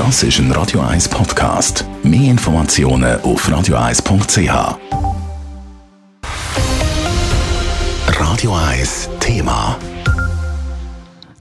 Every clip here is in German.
Das ist ein Radio 1 Podcast. Mehr Informationen auf radio1.ch. Radio 1 Thema.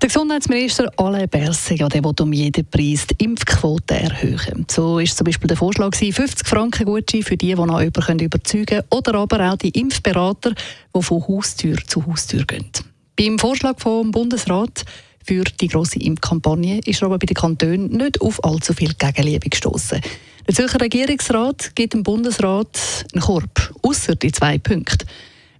Der Gesundheitsminister Alain Berset ja, der will um jeden Preis die Impfquote erhöhen. So ist zum Beispiel der Vorschlag 50 Franken Gutschein für die, die noch jemanden überzeugen können, oder aber auch die Impfberater, die von Haustür zu Haustür gehen. Beim Vorschlag vom Bundesrat für die grosse Impfkampagne ist er aber bei den Kantonen nicht auf allzu viel Gegenliebe gestoßen. Der Zürcher Regierungsrat gibt dem Bundesrat einen Korb, außer die zwei Punkte.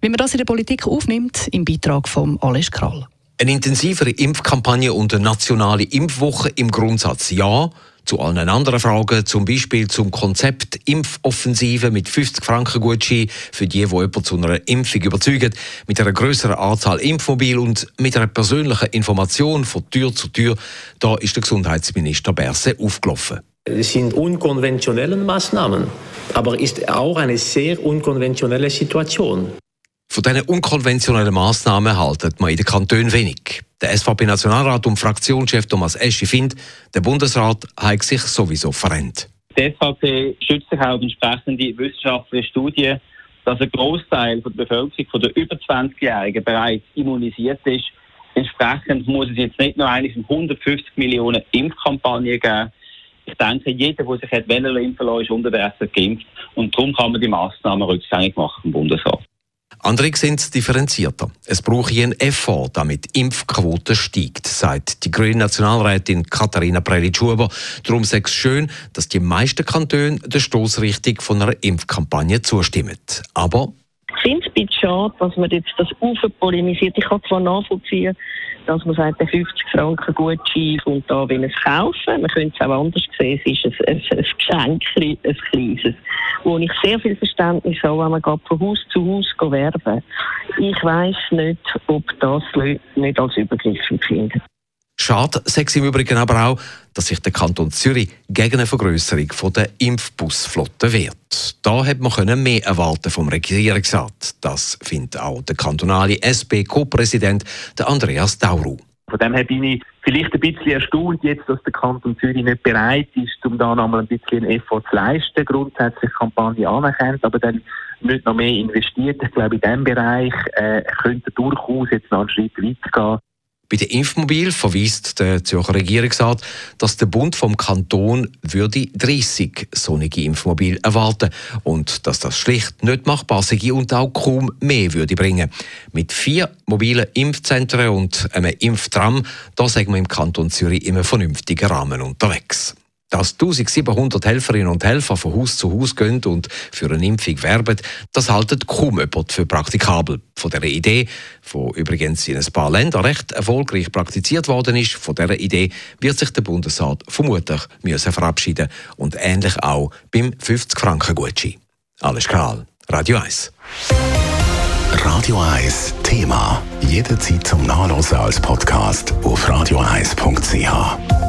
Wie man das in der Politik aufnimmt, im Beitrag von Alice Krall. Eine intensivere Impfkampagne und eine nationale Impfwoche im Grundsatz ja. Zu allen anderen Fragen, zum Beispiel zum Konzept Impfoffensive mit 50 Franken Gutschein für die, die jemanden zu einer Impfung überzeugen, mit einer größeren Anzahl Impfmobil und mit einer persönlichen Information von Tür zu Tür, da ist der Gesundheitsminister Berse aufgelaufen. Es sind unkonventionelle Maßnahmen, aber ist auch eine sehr unkonventionelle Situation. Von diesen unkonventionellen Massnahmen haltet man in den Kantonen wenig. Der SVP-Nationalrat und Fraktionschef Thomas Eschi findet, der Bundesrat hat sich sowieso verrennt. Die SVP stützt sich auch auf entsprechende wissenschaftliche Studien, dass ein Großteil der Bevölkerung von der über 20-Jährigen bereits immunisiert ist. Entsprechend muss es jetzt nicht nur von 150 Millionen Impfkampagnen geben. Ich denke, jeder, der sich hat impfen lassen, ist unterdessen geimpft. Und darum kann man die Massnahmen rückgängig machen vom Bundesrat. Andere sehen es differenzierter. Es brauche einen Effort, damit die Impfquote steigt, sagt die grüne Nationalrätin Katharina Prelitsch-Huber. Darum sei es schön, dass die meisten Kantone der Stoßrichtung von einer Impfkampagne zustimmen. Aber finde es ein bisschen schade, dass man jetzt das polemisiert. Ich kann zwar nachvollziehen, dass man sagt, der 50 Franken Gutschein kommt da, wenn es kaufen. Man könnte es auch anders sehen. Es ist ein, ein, ein Geschenk, ein kleines, wo ich sehr viel Verständnis habe, wenn man geht von Haus zu Haus werben. Ich weiss nicht, ob das Leute nicht als Übergriff empfinden. Schade sei im Übrigen aber auch, dass sich der Kanton Zürich gegen eine Vergrößerung der Impfbusflotte wehrt. Da hätte man mehr erwarten vom Regierungsrat. Das findet auch der kantonale SP-Co-Präsident Andreas Dauru. Von dem her bin ich vielleicht ein bisschen erstaunt jetzt, dass der Kanton Zürich nicht bereit ist, um da nochmal ein bisschen Effort zu leisten, grundsätzlich Kampagne anerkennt, aber dann nicht noch mehr investiert. Ich glaube, in diesem Bereich äh, könnte durchaus jetzt noch einen Schritt weitergehen. Bei den Impfmobil verweist der Zürcher Regierungsrat, dass der Bund vom Kanton würde 30 solche Impfmobil erwarten und dass das schlicht nicht machbar sei und auch kaum mehr würde bringen. Mit vier mobilen Impfzentren und einem Impftram, da sagen wir im Kanton Zürich immer vernünftigen Rahmen unterwegs. Dass 1700 Helferinnen und Helfer von Haus zu Haus gehen und für eine Impfung werben, das haltet kaum jemand für praktikabel. Von dieser Idee, die übrigens in ein paar Ländern recht erfolgreich praktiziert worden ist, von dieser Idee wird sich der Bundesrat vermutlich müssen verabschieden und ähnlich auch beim 50-Franken-Gutschein. Alles klar, Radio 1. Radio 1 Thema. Jederzeit zum Nachlesen als Podcast auf radio1.ch.